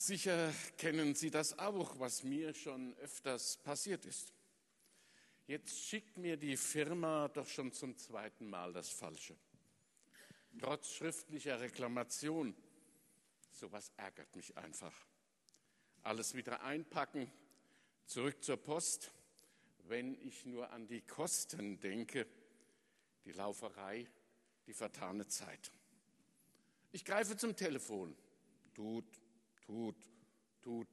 Sicher kennen Sie das auch, was mir schon öfters passiert ist. Jetzt schickt mir die Firma doch schon zum zweiten Mal das Falsche. Trotz schriftlicher Reklamation. Sowas ärgert mich einfach. Alles wieder einpacken, zurück zur Post. Wenn ich nur an die Kosten denke, die Lauferei, die vertane Zeit. Ich greife zum Telefon. Tut, Tut, tut.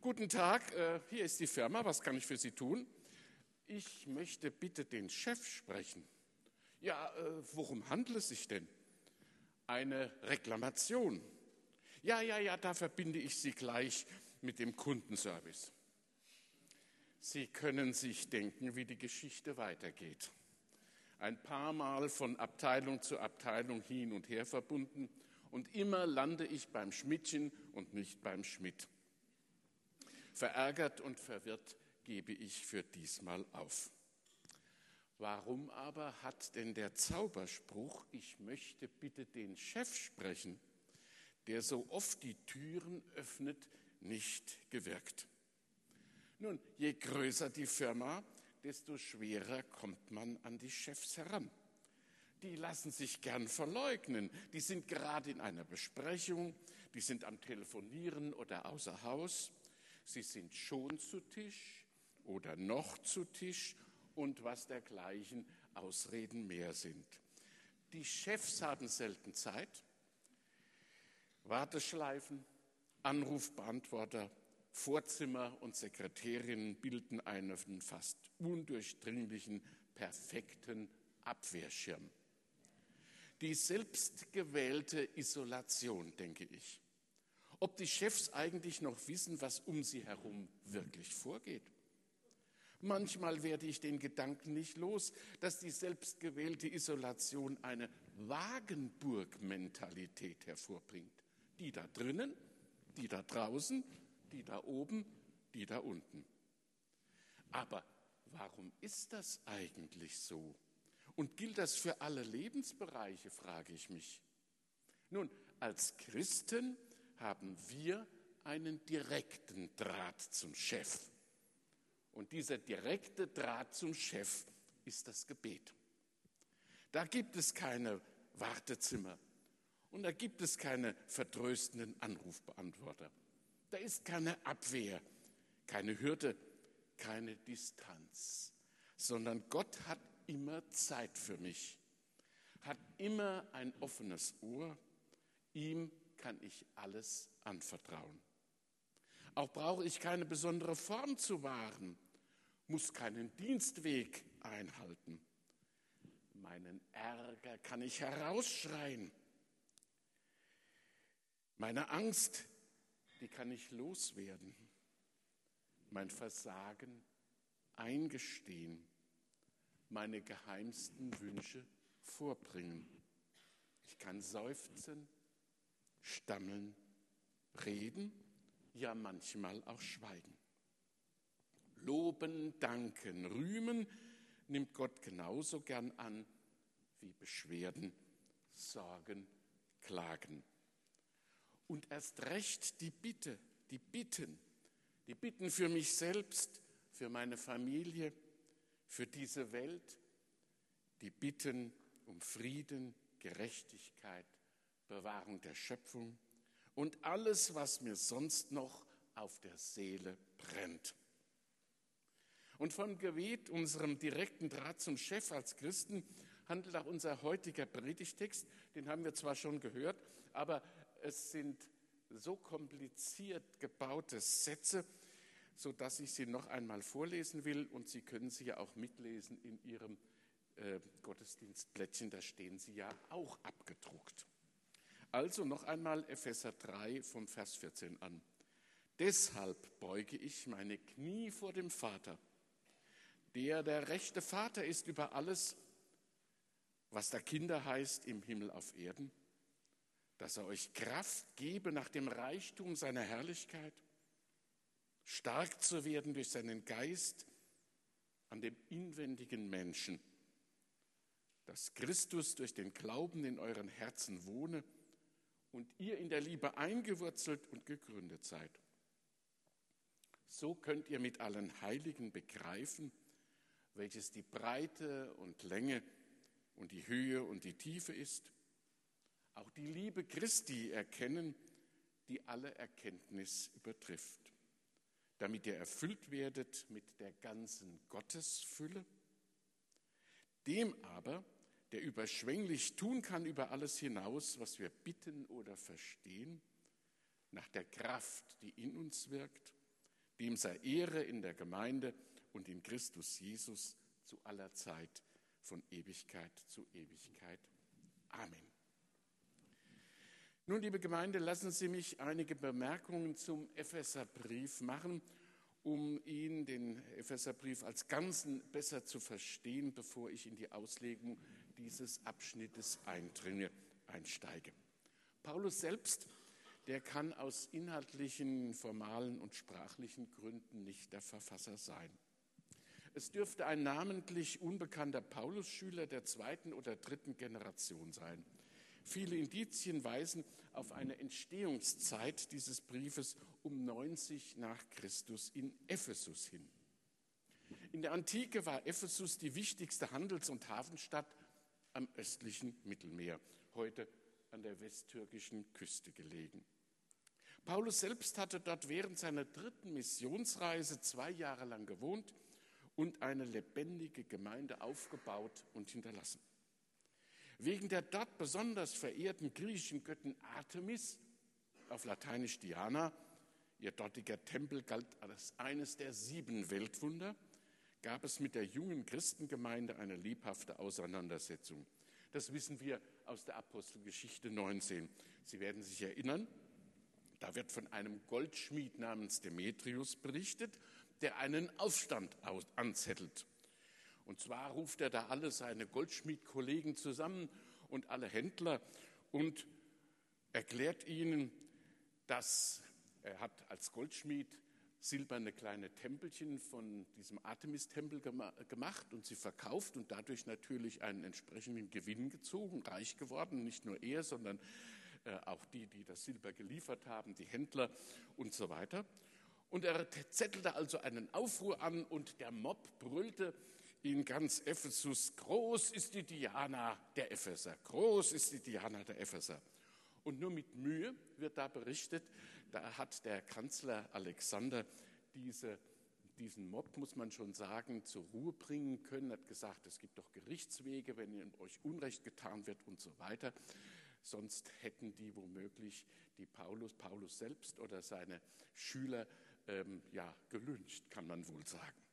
Guten Tag, äh, hier ist die Firma, was kann ich für Sie tun? Ich möchte bitte den Chef sprechen. Ja, äh, worum handelt es sich denn? Eine Reklamation. Ja, ja, ja, da verbinde ich Sie gleich mit dem Kundenservice. Sie können sich denken, wie die Geschichte weitergeht. Ein paar Mal von Abteilung zu Abteilung hin und her verbunden und immer lande ich beim Schmidtchen und nicht beim Schmidt. Verärgert und verwirrt gebe ich für diesmal auf. Warum aber hat denn der Zauberspruch, ich möchte bitte den Chef sprechen, der so oft die Türen öffnet, nicht gewirkt? Nun, je größer die Firma, desto schwerer kommt man an die Chefs heran die lassen sich gern verleugnen. Die sind gerade in einer Besprechung, die sind am Telefonieren oder außer Haus. Sie sind schon zu Tisch oder noch zu Tisch und was dergleichen Ausreden mehr sind. Die Chefs haben selten Zeit. Warteschleifen, Anrufbeantworter, Vorzimmer und Sekretärinnen bilden einen fast undurchdringlichen, perfekten Abwehrschirm die selbstgewählte Isolation, denke ich. Ob die Chefs eigentlich noch wissen, was um sie herum wirklich vorgeht. Manchmal werde ich den Gedanken nicht los, dass die selbstgewählte Isolation eine Wagenburg-Mentalität hervorbringt. Die da drinnen, die da draußen, die da oben, die da unten. Aber warum ist das eigentlich so? Und gilt das für alle Lebensbereiche, frage ich mich. Nun, als Christen haben wir einen direkten Draht zum Chef. Und dieser direkte Draht zum Chef ist das Gebet. Da gibt es keine Wartezimmer und da gibt es keine vertröstenden Anrufbeantworter. Da ist keine Abwehr, keine Hürde, keine Distanz, sondern Gott hat immer Zeit für mich, hat immer ein offenes Ohr, ihm kann ich alles anvertrauen. Auch brauche ich keine besondere Form zu wahren, muss keinen Dienstweg einhalten. Meinen Ärger kann ich herausschreien. Meine Angst, die kann ich loswerden. Mein Versagen eingestehen meine geheimsten Wünsche vorbringen. Ich kann seufzen, stammeln, reden, ja manchmal auch schweigen. Loben, danken, rühmen nimmt Gott genauso gern an wie Beschwerden, Sorgen, Klagen. Und erst recht die Bitte, die Bitten, die Bitten für mich selbst, für meine Familie, für diese Welt, die bitten um Frieden, Gerechtigkeit, Bewahrung der Schöpfung und alles, was mir sonst noch auf der Seele brennt. Und von Gebet, unserem direkten Draht zum Chef als Christen, handelt auch unser heutiger Predigtext. Den haben wir zwar schon gehört, aber es sind so kompliziert gebaute Sätze, sodass ich sie noch einmal vorlesen will und Sie können sie ja auch mitlesen in Ihrem äh, Gottesdienstplättchen, da stehen sie ja auch abgedruckt. Also noch einmal Epheser 3 vom Vers 14 an. Deshalb beuge ich meine Knie vor dem Vater, der der rechte Vater ist über alles, was da Kinder heißt im Himmel auf Erden, dass er euch Kraft gebe nach dem Reichtum seiner Herrlichkeit stark zu werden durch seinen Geist an dem inwendigen Menschen, dass Christus durch den Glauben in euren Herzen wohne und ihr in der Liebe eingewurzelt und gegründet seid. So könnt ihr mit allen Heiligen begreifen, welches die Breite und Länge und die Höhe und die Tiefe ist. Auch die Liebe Christi erkennen, die alle Erkenntnis übertrifft, damit ihr erfüllt werdet mit der ganzen Gottesfülle. Dem aber, der überschwänglich tun kann über alles hinaus, was wir bitten oder verstehen, nach der Kraft, die in uns wirkt, dem sei Ehre in der Gemeinde und in Christus Jesus zu aller Zeit, von Ewigkeit zu Ewigkeit. Amen. Nun, liebe Gemeinde, lassen Sie mich einige Bemerkungen zum Epheserbrief machen, um ihn, den Epheserbrief, als Ganzen besser zu verstehen, bevor ich in die Auslegung dieses Abschnittes eindringe, einsteige. Paulus selbst, der kann aus inhaltlichen, formalen und sprachlichen Gründen nicht der Verfasser sein. Es dürfte ein namentlich unbekannter Paulus-Schüler der zweiten oder dritten Generation sein. Viele Indizien weisen auf eine Entstehungszeit dieses Briefes um 90 nach Christus in Ephesus hin. In der Antike war Ephesus die wichtigste Handels- und Hafenstadt am östlichen Mittelmeer, heute an der westtürkischen Küste gelegen. Paulus selbst hatte dort während seiner dritten Missionsreise zwei Jahre lang gewohnt und eine lebendige Gemeinde aufgebaut und hinterlassen. Wegen der dort besonders verehrten griechischen Göttin Artemis, auf Lateinisch Diana, ihr dortiger Tempel galt als eines der sieben Weltwunder, gab es mit der jungen Christengemeinde eine lebhafte Auseinandersetzung. Das wissen wir aus der Apostelgeschichte 19. Sie werden sich erinnern, da wird von einem Goldschmied namens Demetrius berichtet, der einen Aufstand anzettelt. Und zwar ruft er da alle seine Goldschmiedkollegen zusammen und alle Händler und erklärt ihnen, dass er hat als Goldschmied silberne kleine Tempelchen von diesem Artemis-Tempel gemacht und sie verkauft und dadurch natürlich einen entsprechenden Gewinn gezogen, reich geworden, nicht nur er, sondern äh, auch die, die das Silber geliefert haben, die Händler und so weiter. Und er zettelte also einen Aufruhr an und der Mob brüllte, in ganz Ephesus, groß ist die Diana der Epheser, groß ist die Diana der Epheser. Und nur mit Mühe wird da berichtet, da hat der Kanzler Alexander diese, diesen Mob, muss man schon sagen, zur Ruhe bringen können, hat gesagt, es gibt doch Gerichtswege, wenn euch Unrecht getan wird und so weiter. Sonst hätten die womöglich die Paulus, Paulus selbst oder seine Schüler ähm, ja, gelünscht, kann man wohl sagen.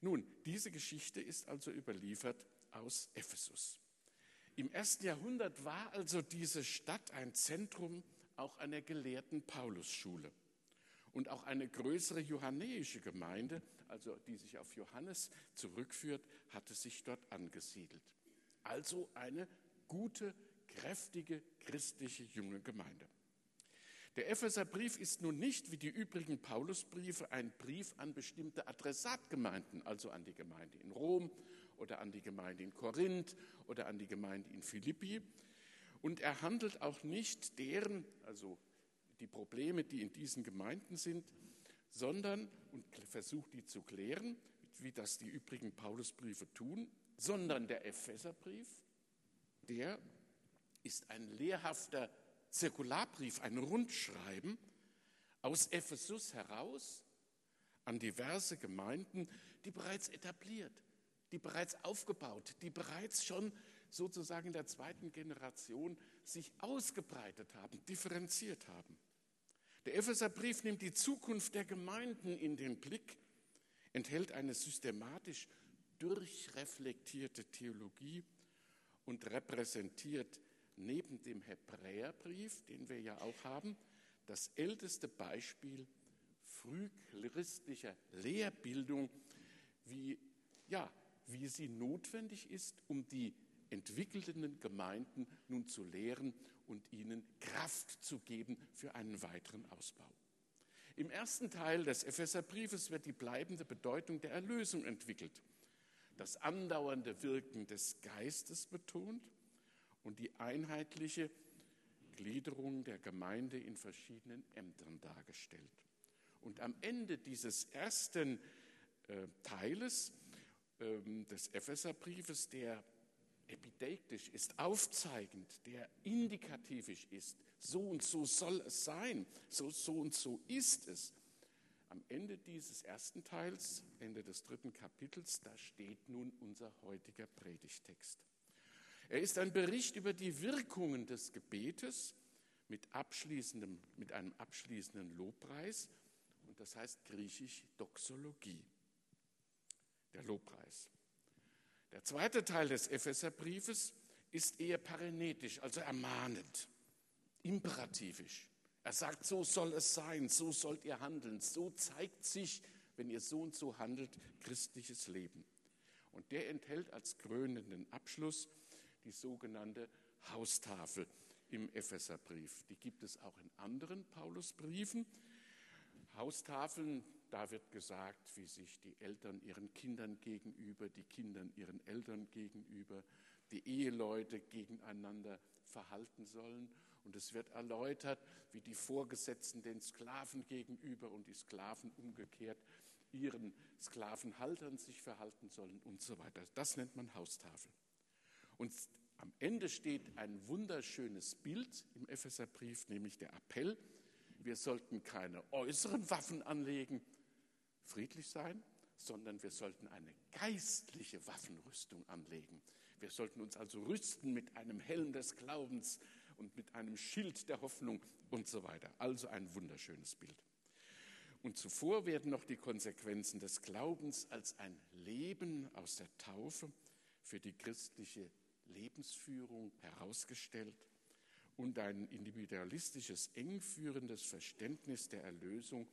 Nun, diese Geschichte ist also überliefert aus Ephesus. Im ersten Jahrhundert war also diese Stadt ein Zentrum auch einer gelehrten Paulusschule. Und auch eine größere johannäische Gemeinde, also die sich auf Johannes zurückführt, hatte sich dort angesiedelt. Also eine gute, kräftige christliche junge Gemeinde. Der Epheserbrief ist nun nicht wie die übrigen Paulusbriefe ein Brief an bestimmte Adressatgemeinden, also an die Gemeinde in Rom oder an die Gemeinde in Korinth oder an die Gemeinde in Philippi. Und er handelt auch nicht deren, also die Probleme, die in diesen Gemeinden sind, sondern, und versucht die zu klären, wie das die übrigen Paulusbriefe tun, sondern der Epheserbrief, der ist ein lehrhafter Zirkularbrief, ein Rundschreiben aus Ephesus heraus an diverse Gemeinden, die bereits etabliert, die bereits aufgebaut, die bereits schon sozusagen in der zweiten Generation sich ausgebreitet haben, differenziert haben. Der Epheserbrief nimmt die Zukunft der Gemeinden in den Blick, enthält eine systematisch durchreflektierte Theologie und repräsentiert neben dem Hebräerbrief, den wir ja auch haben, das älteste Beispiel frühchristlicher Lehrbildung, wie, ja, wie sie notwendig ist, um die entwickelnden Gemeinden nun zu lehren und ihnen Kraft zu geben für einen weiteren Ausbau. Im ersten Teil des Epheserbriefes wird die bleibende Bedeutung der Erlösung entwickelt, das andauernde Wirken des Geistes betont und die einheitliche Gliederung der Gemeinde in verschiedenen Ämtern dargestellt. Und am Ende dieses ersten äh, Teiles äh, des Epheserbriefes, der epideiktisch ist, aufzeigend, der indikativisch ist, so und so soll es sein, so, so und so ist es. Am Ende dieses ersten Teils, Ende des dritten Kapitels, da steht nun unser heutiger Predigtext. Er ist ein Bericht über die Wirkungen des Gebetes mit, abschließendem, mit einem abschließenden Lobpreis und das heißt griechisch Doxologie, der Lobpreis. Der zweite Teil des Epheserbriefes ist eher parenetisch, also ermahnend, imperativisch. Er sagt, so soll es sein, so sollt ihr handeln, so zeigt sich, wenn ihr so und so handelt, christliches Leben. Und der enthält als krönenden Abschluss die sogenannte Haustafel im Epheserbrief. Die gibt es auch in anderen Paulusbriefen. Haustafeln, da wird gesagt, wie sich die Eltern ihren Kindern gegenüber, die Kinder ihren Eltern gegenüber, die Eheleute gegeneinander verhalten sollen. Und es wird erläutert, wie die Vorgesetzten den Sklaven gegenüber und die Sklaven umgekehrt ihren Sklavenhaltern sich verhalten sollen und so weiter. Das nennt man Haustafel. Und am Ende steht ein wunderschönes Bild im Epheserbrief, nämlich der Appell, wir sollten keine äußeren Waffen anlegen, friedlich sein, sondern wir sollten eine geistliche Waffenrüstung anlegen. Wir sollten uns also rüsten mit einem Helm des Glaubens und mit einem Schild der Hoffnung und so weiter. Also ein wunderschönes Bild. Und zuvor werden noch die Konsequenzen des Glaubens als ein Leben aus der Taufe für die christliche Lebensführung herausgestellt und ein individualistisches, engführendes Verständnis der Erlösung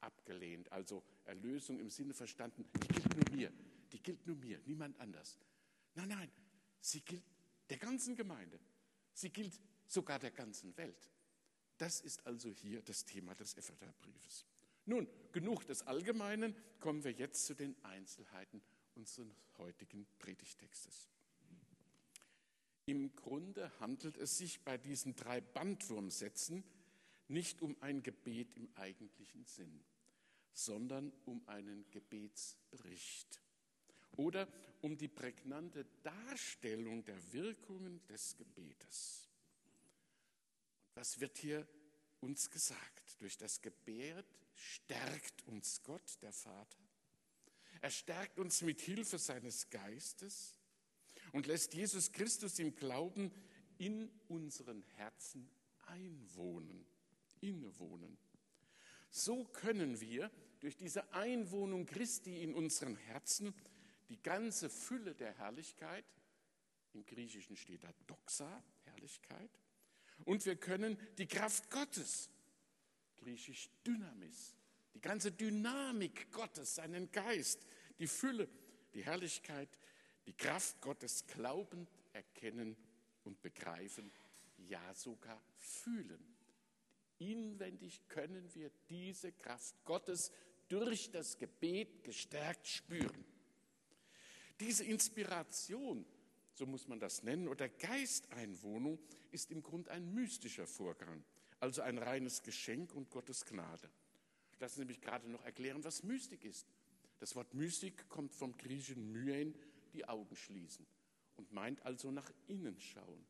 abgelehnt. Also Erlösung im Sinne verstanden, die gilt nur mir, die gilt nur mir, niemand anders. Nein, nein, sie gilt der ganzen Gemeinde, sie gilt sogar der ganzen Welt. Das ist also hier das Thema des Epheserbriefes. Nun, genug des Allgemeinen, kommen wir jetzt zu den Einzelheiten unseres heutigen Predigtextes. Im Grunde handelt es sich bei diesen drei Bandwurmsätzen nicht um ein Gebet im eigentlichen Sinn, sondern um einen Gebetsbericht oder um die prägnante Darstellung der Wirkungen des Gebetes. Und was wird hier uns gesagt? Durch das Gebet stärkt uns Gott, der Vater. Er stärkt uns mit Hilfe seines Geistes und lässt Jesus Christus im Glauben in unseren Herzen einwohnen, innewohnen. So können wir durch diese Einwohnung Christi in unseren Herzen die ganze Fülle der Herrlichkeit, im Griechischen steht da Doxa, Herrlichkeit, und wir können die Kraft Gottes, griechisch Dynamis, die ganze Dynamik Gottes, seinen Geist, die Fülle, die Herrlichkeit, die Kraft Gottes glaubend erkennen und begreifen, ja sogar fühlen. Inwendig können wir diese Kraft Gottes durch das Gebet gestärkt spüren. Diese Inspiration, so muss man das nennen, oder Geisteinwohnung ist im Grunde ein mystischer Vorgang, also ein reines Geschenk und Gottes Gnade. Lassen Sie mich gerade noch erklären, was Mystik ist. Das Wort Mystik kommt vom griechischen Myen, die Augen schließen und meint also nach innen schauen,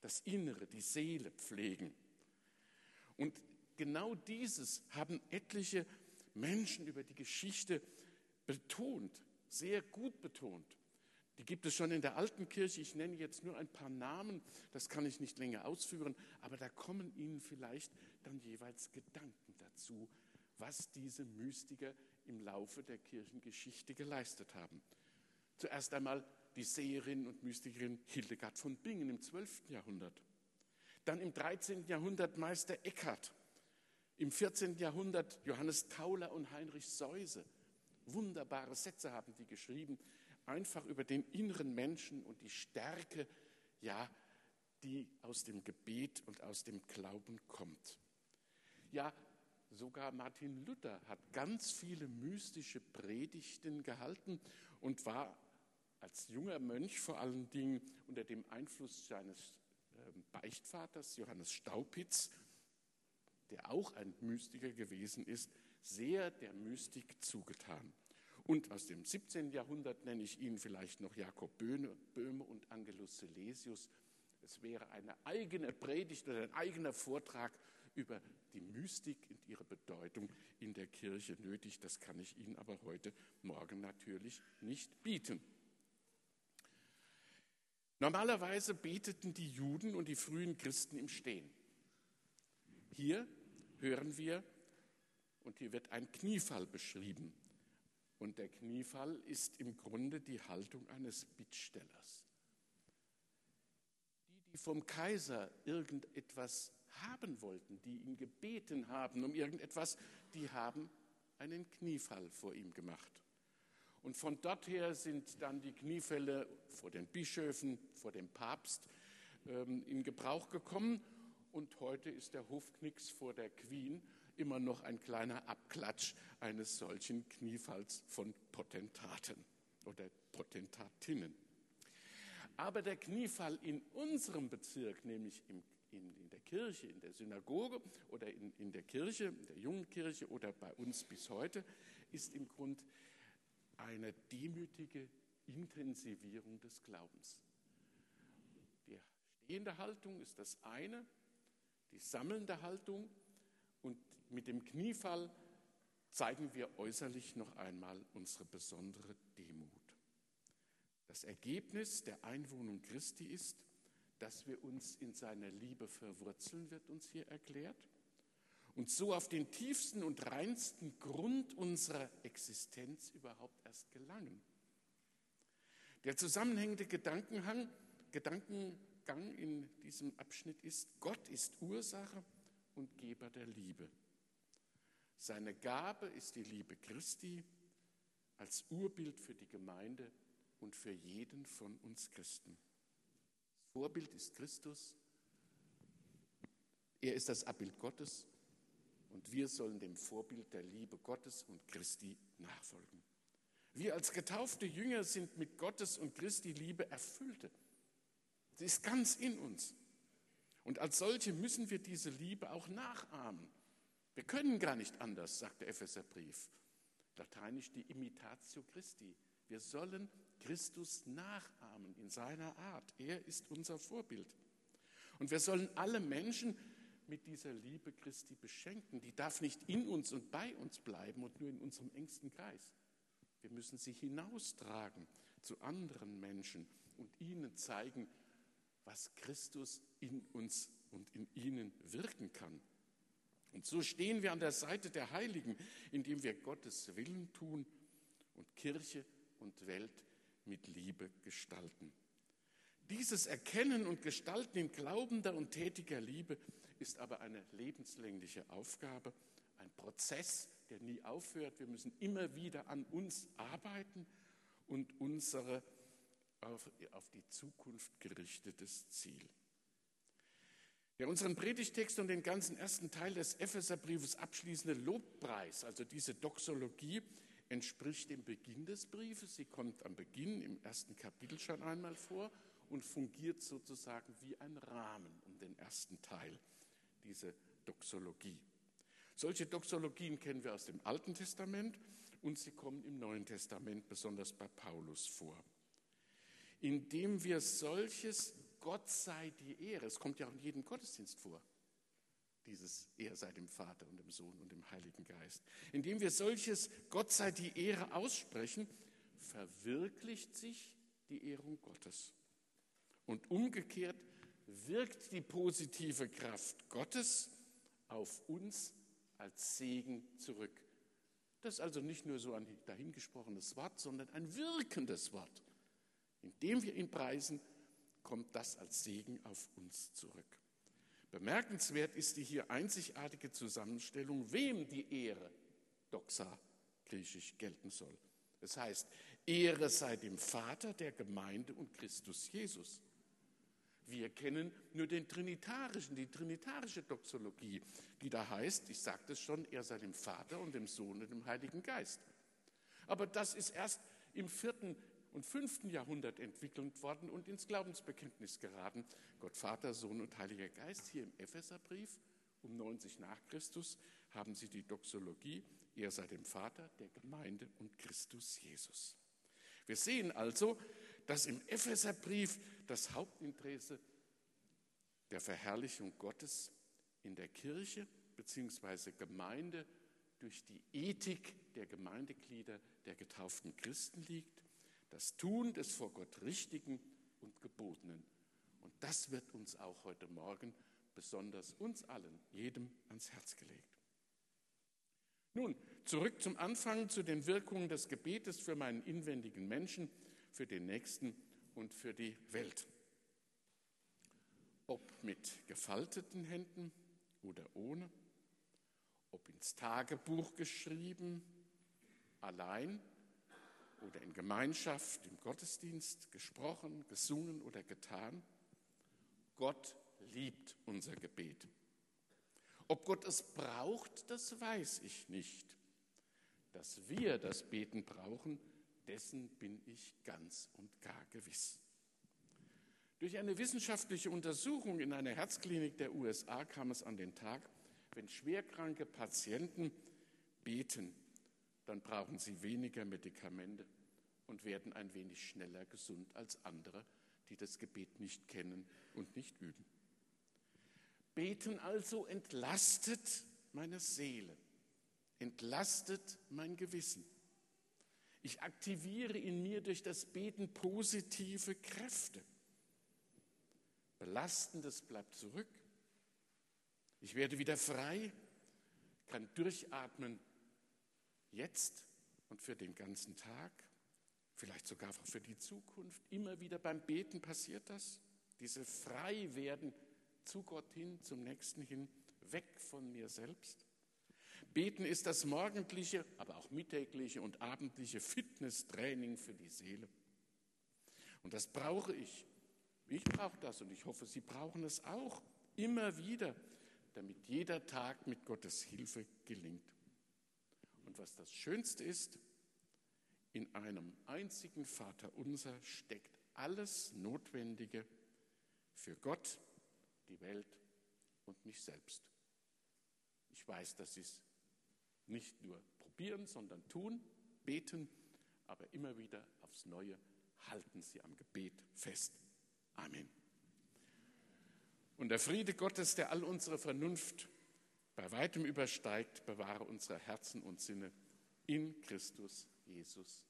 das Innere, die Seele pflegen. Und genau dieses haben etliche Menschen über die Geschichte betont, sehr gut betont. Die gibt es schon in der alten Kirche. Ich nenne jetzt nur ein paar Namen, das kann ich nicht länger ausführen, aber da kommen Ihnen vielleicht dann jeweils Gedanken dazu, was diese Mystiker im Laufe der Kirchengeschichte geleistet haben. Zuerst einmal die Seherin und Mystikerin Hildegard von Bingen im 12. Jahrhundert. Dann im 13. Jahrhundert Meister Eckhart. Im 14. Jahrhundert Johannes Tauler und Heinrich Seuse. Wunderbare Sätze haben die geschrieben, einfach über den inneren Menschen und die Stärke, ja, die aus dem Gebet und aus dem Glauben kommt. Ja, sogar Martin Luther hat ganz viele mystische Predigten gehalten und war als junger Mönch vor allen Dingen unter dem Einfluss seines ähm, Beichtvaters Johannes Staupitz, der auch ein Mystiker gewesen ist, sehr der Mystik zugetan. Und aus dem 17. Jahrhundert nenne ich ihn vielleicht noch Jakob Böhme und Angelus Silesius. Es wäre eine eigene Predigt oder ein eigener Vortrag über die Mystik und ihre Bedeutung in der Kirche nötig. Das kann ich Ihnen aber heute Morgen natürlich nicht bieten. Normalerweise beteten die Juden und die frühen Christen im Stehen. Hier hören wir, und hier wird ein Kniefall beschrieben. Und der Kniefall ist im Grunde die Haltung eines Bittstellers. Die, die vom Kaiser irgendetwas haben wollten, die ihn gebeten haben um irgendetwas, die haben einen Kniefall vor ihm gemacht. Und von dort her sind dann die Kniefälle vor den Bischöfen, vor dem Papst ähm, in Gebrauch gekommen. Und heute ist der Hofknicks vor der Queen immer noch ein kleiner Abklatsch eines solchen Kniefalls von Potentaten oder Potentatinnen. Aber der Kniefall in unserem Bezirk, nämlich im, in, in, der Kirche, in der Synagoge oder in, in der Kirche, in der jungen Kirche oder bei uns bis heute, ist im Grunde eine demütige Intensivierung des Glaubens. Die stehende Haltung ist das eine, die sammelnde Haltung und mit dem Kniefall zeigen wir äußerlich noch einmal unsere besondere Demut. Das Ergebnis der Einwohnung Christi ist, dass wir uns in seiner Liebe verwurzeln, wird uns hier erklärt und so auf den tiefsten und reinsten Grund unserer Existenz überhaupt erst gelangen. Der zusammenhängende Gedankengang, Gedankengang in diesem Abschnitt ist, Gott ist Ursache und Geber der Liebe. Seine Gabe ist die Liebe Christi als Urbild für die Gemeinde und für jeden von uns Christen. Das Vorbild ist Christus. Er ist das Abbild Gottes und wir sollen dem Vorbild der Liebe Gottes und Christi nachfolgen. Wir als getaufte Jünger sind mit Gottes und Christi Liebe erfüllte. Sie ist ganz in uns. Und als solche müssen wir diese Liebe auch nachahmen. Wir können gar nicht anders, sagt der Epheserbrief. Lateinisch die Imitatio Christi. Wir sollen Christus nachahmen in seiner Art. Er ist unser Vorbild. Und wir sollen alle Menschen mit dieser Liebe Christi beschenken. Die darf nicht in uns und bei uns bleiben und nur in unserem engsten Kreis. Wir müssen sie hinaustragen zu anderen Menschen und ihnen zeigen, was Christus in uns und in ihnen wirken kann. Und so stehen wir an der Seite der Heiligen, indem wir Gottes Willen tun und Kirche und Welt mit Liebe gestalten. Dieses Erkennen und Gestalten in glaubender und tätiger Liebe ist aber eine lebenslängliche Aufgabe, ein Prozess, der nie aufhört. Wir müssen immer wieder an uns arbeiten und unsere auf, auf die Zukunft gerichtetes Ziel. Der unseren Predigtext und den ganzen ersten Teil des Epheserbriefes abschließende Lobpreis, also diese Doxologie, entspricht dem Beginn des Briefes. Sie kommt am Beginn im ersten Kapitel schon einmal vor und fungiert sozusagen wie ein Rahmen um den ersten Teil, diese Doxologie. Solche Doxologien kennen wir aus dem Alten Testament und sie kommen im Neuen Testament besonders bei Paulus vor. Indem wir solches Gott sei die Ehre. Es kommt ja auch in jedem Gottesdienst vor. Dieses Er sei dem Vater und dem Sohn und dem Heiligen Geist. Indem wir solches Gott sei die Ehre aussprechen, verwirklicht sich die Ehrung Gottes. Und umgekehrt wirkt die positive Kraft Gottes auf uns als Segen zurück. Das ist also nicht nur so ein dahingesprochenes Wort, sondern ein wirkendes Wort. Indem wir ihn preisen, kommt das als Segen auf uns zurück. Bemerkenswert ist die hier einzigartige Zusammenstellung, wem die Ehre, Doxa, griechisch gelten soll. Das heißt, Ehre sei dem Vater der Gemeinde und Christus Jesus. Wir kennen nur den Trinitarischen, die trinitarische Doxologie, die da heißt, ich sagte es schon, er sei dem Vater und dem Sohn und dem Heiligen Geist. Aber das ist erst im vierten und 5. Jahrhundert entwickelt worden und ins Glaubensbekenntnis geraten. Gott Vater, Sohn und Heiliger Geist. Hier im Epheserbrief um 90 nach Christus haben sie die Doxologie, er sei dem Vater, der Gemeinde und Christus Jesus. Wir sehen also, dass im Epheserbrief das Hauptinteresse der Verherrlichung Gottes in der Kirche bzw. Gemeinde durch die Ethik der Gemeindeglieder der getauften Christen liegt, das Tun des vor Gott Richtigen und Gebotenen. Und das wird uns auch heute Morgen, besonders uns allen, jedem ans Herz gelegt. Nun, zurück zum Anfang, zu den Wirkungen des Gebetes für meinen inwendigen Menschen, für den Nächsten und für die Welt. Ob mit gefalteten Händen oder ohne, ob ins Tagebuch geschrieben, allein oder in Gemeinschaft, im Gottesdienst, gesprochen, gesungen oder getan. Gott liebt unser Gebet. Ob Gott es braucht, das weiß ich nicht. Dass wir das Beten brauchen, dessen bin ich ganz und gar gewiss. Durch eine wissenschaftliche Untersuchung in einer Herzklinik der USA kam es an den Tag, wenn schwerkranke Patienten beten, dann brauchen sie weniger Medikamente und werden ein wenig schneller gesund als andere, die das Gebet nicht kennen und nicht üben. Beten also entlastet meine Seele, entlastet mein Gewissen. Ich aktiviere in mir durch das Beten positive Kräfte. Belastendes bleibt zurück. Ich werde wieder frei, kann durchatmen jetzt und für den ganzen Tag, vielleicht sogar für die Zukunft. Immer wieder beim Beten passiert das. Diese Freiwerden zu Gott hin, zum Nächsten hin, weg von mir selbst. Beten ist das morgendliche, aber auch mittägliche und abendliche Fitnesstraining für die Seele. Und das brauche ich. Ich brauche das und ich hoffe, Sie brauchen es auch immer wieder, damit jeder Tag mit Gottes Hilfe gelingt. Und was das Schönste ist, in einem einzigen Vater unser steckt alles Notwendige für Gott, die Welt und mich selbst. Ich weiß, Sie es nicht nur probieren, sondern tun, beten, aber immer wieder aufs Neue halten Sie am Gebet fest. Amen. Und der Friede Gottes, der all unsere Vernunft bei weitem übersteigt, bewahre unsere Herzen und Sinne in Christus Jesus.